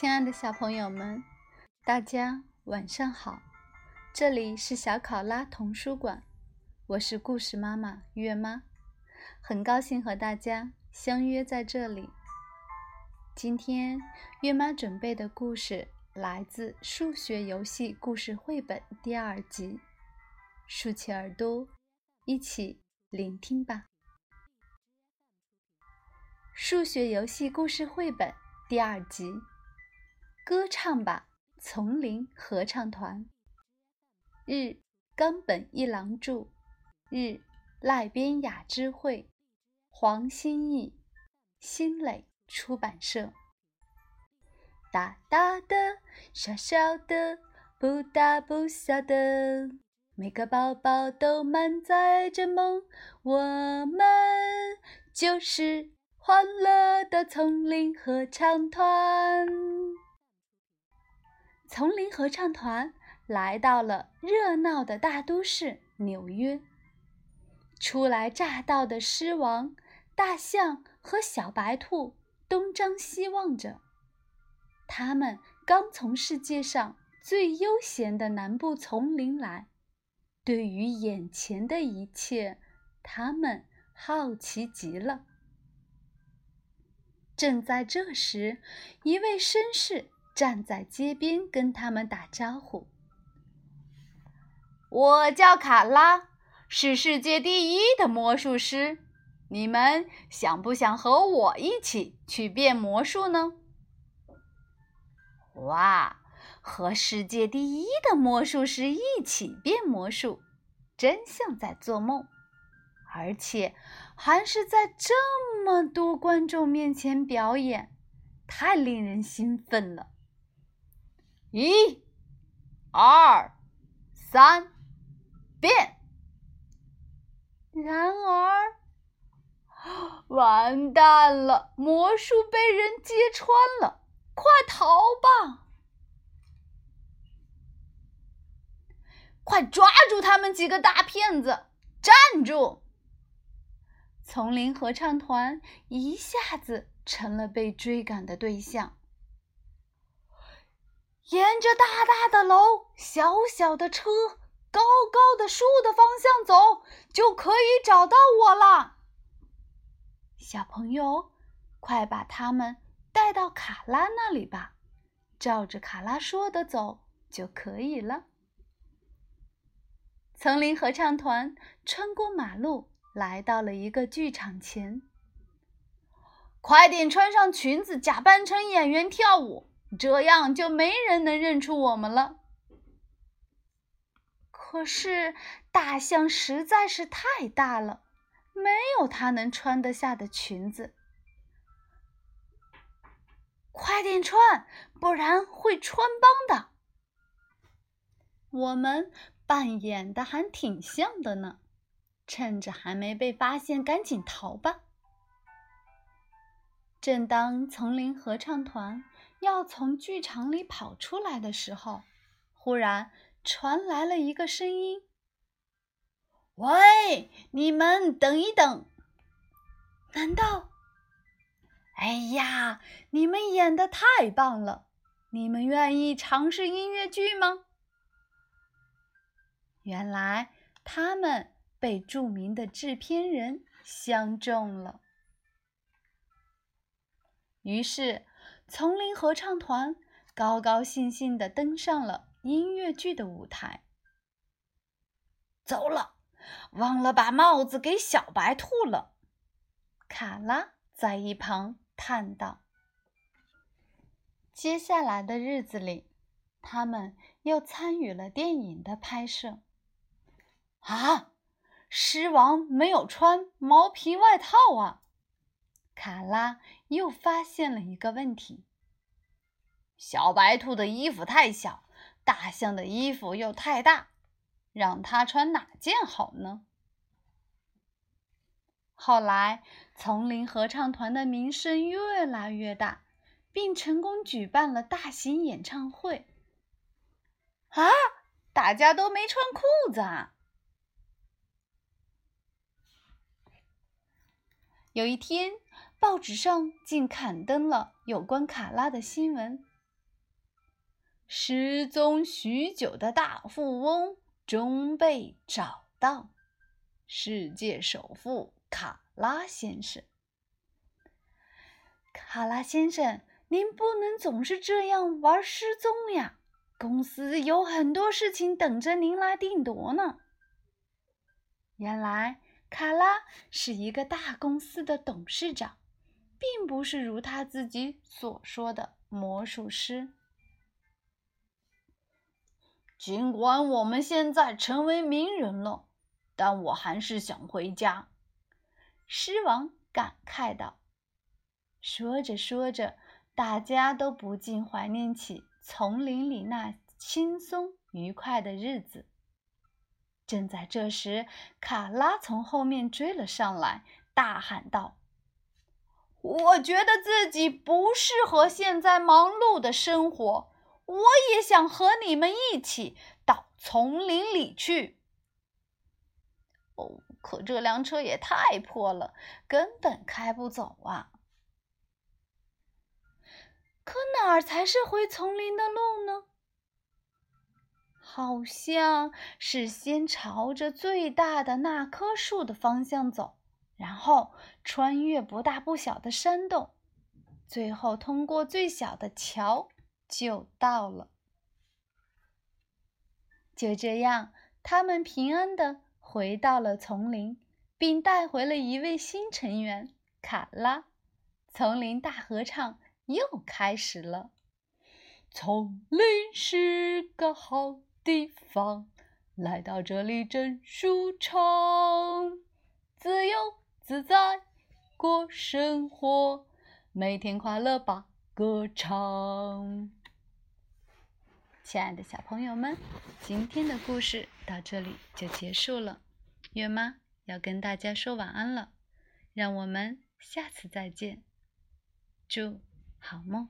亲爱的小朋友们，大家晚上好！这里是小考拉童书馆，我是故事妈妈月妈，很高兴和大家相约在这里。今天月妈准备的故事来自《数学游戏故事绘本》第二集，竖起耳朵，一起聆听吧。数学游戏故事绘本第二集。歌唱吧，丛林合唱团。日，冈本一郎著，日，赖边雅之绘，黄新义，新蕾出版社。大大的，小小的，不大不小的，每个宝宝都满载着梦。我们就是欢乐的丛林合唱团。丛林合唱团来到了热闹的大都市纽约。初来乍到的狮王、大象和小白兔东张西望着，他们刚从世界上最悠闲的南部丛林来，对于眼前的一切，他们好奇极了。正在这时，一位绅士。站在街边跟他们打招呼。我叫卡拉，是世界第一的魔术师。你们想不想和我一起去变魔术呢？哇，和世界第一的魔术师一起变魔术，真像在做梦，而且还是在这么多观众面前表演，太令人兴奋了。一、二、三，变！然而，完蛋了，魔术被人揭穿了！快逃吧！快抓住他们几个大骗子！站住！丛林合唱团一下子成了被追赶的对象。沿着大大的楼、小小的车、高高的树的方向走，就可以找到我了。小朋友，快把他们带到卡拉那里吧，照着卡拉说的走就可以了。丛林合唱团穿过马路，来到了一个剧场前。快点穿上裙子，假扮成演员跳舞。这样就没人能认出我们了。可是大象实在是太大了，没有它能穿得下的裙子。快点穿，不然会穿帮的。我们扮演的还挺像的呢，趁着还没被发现，赶紧逃吧。正当丛林合唱团。要从剧场里跑出来的时候，忽然传来了一个声音：“喂，你们等一等！难道……哎呀，你们演的太棒了！你们愿意尝试音乐剧吗？”原来他们被著名的制片人相中了，于是。丛林合唱团高高兴兴地登上了音乐剧的舞台。走了，忘了把帽子给小白兔了。卡拉在一旁叹道：“接下来的日子里，他们又参与了电影的拍摄。啊，狮王没有穿毛皮外套啊！”卡拉又发现了一个问题：小白兔的衣服太小，大象的衣服又太大，让他穿哪件好呢？后来，丛林合唱团的名声越来越大，并成功举办了大型演唱会。啊，大家都没穿裤子啊！有一天。报纸上竟刊登了有关卡拉的新闻。失踪许久的大富翁终被找到，世界首富卡拉先生。卡拉先生，您不能总是这样玩失踪呀！公司有很多事情等着您来定夺呢。原来，卡拉是一个大公司的董事长，并不是如他自己所说的魔术师。尽管我们现在成为名人了，但我还是想回家。”狮王感慨道。说着说着，大家都不禁怀念起丛林里那轻松愉快的日子。正在这时，卡拉从后面追了上来，大喊道：“我觉得自己不适合现在忙碌的生活。”我也想和你们一起到丛林里去。哦，可这辆车也太破了，根本开不走啊！可哪儿才是回丛林的路呢？好像是先朝着最大的那棵树的方向走，然后穿越不大不小的山洞，最后通过最小的桥。就到了。就这样，他们平安的回到了丛林，并带回了一位新成员卡拉。丛林大合唱又开始了。丛林是个好地方，来到这里真舒畅，自由自在过生活，每天快乐吧，歌唱。亲爱的小朋友们，今天的故事到这里就结束了。月妈要跟大家说晚安了，让我们下次再见，祝好梦。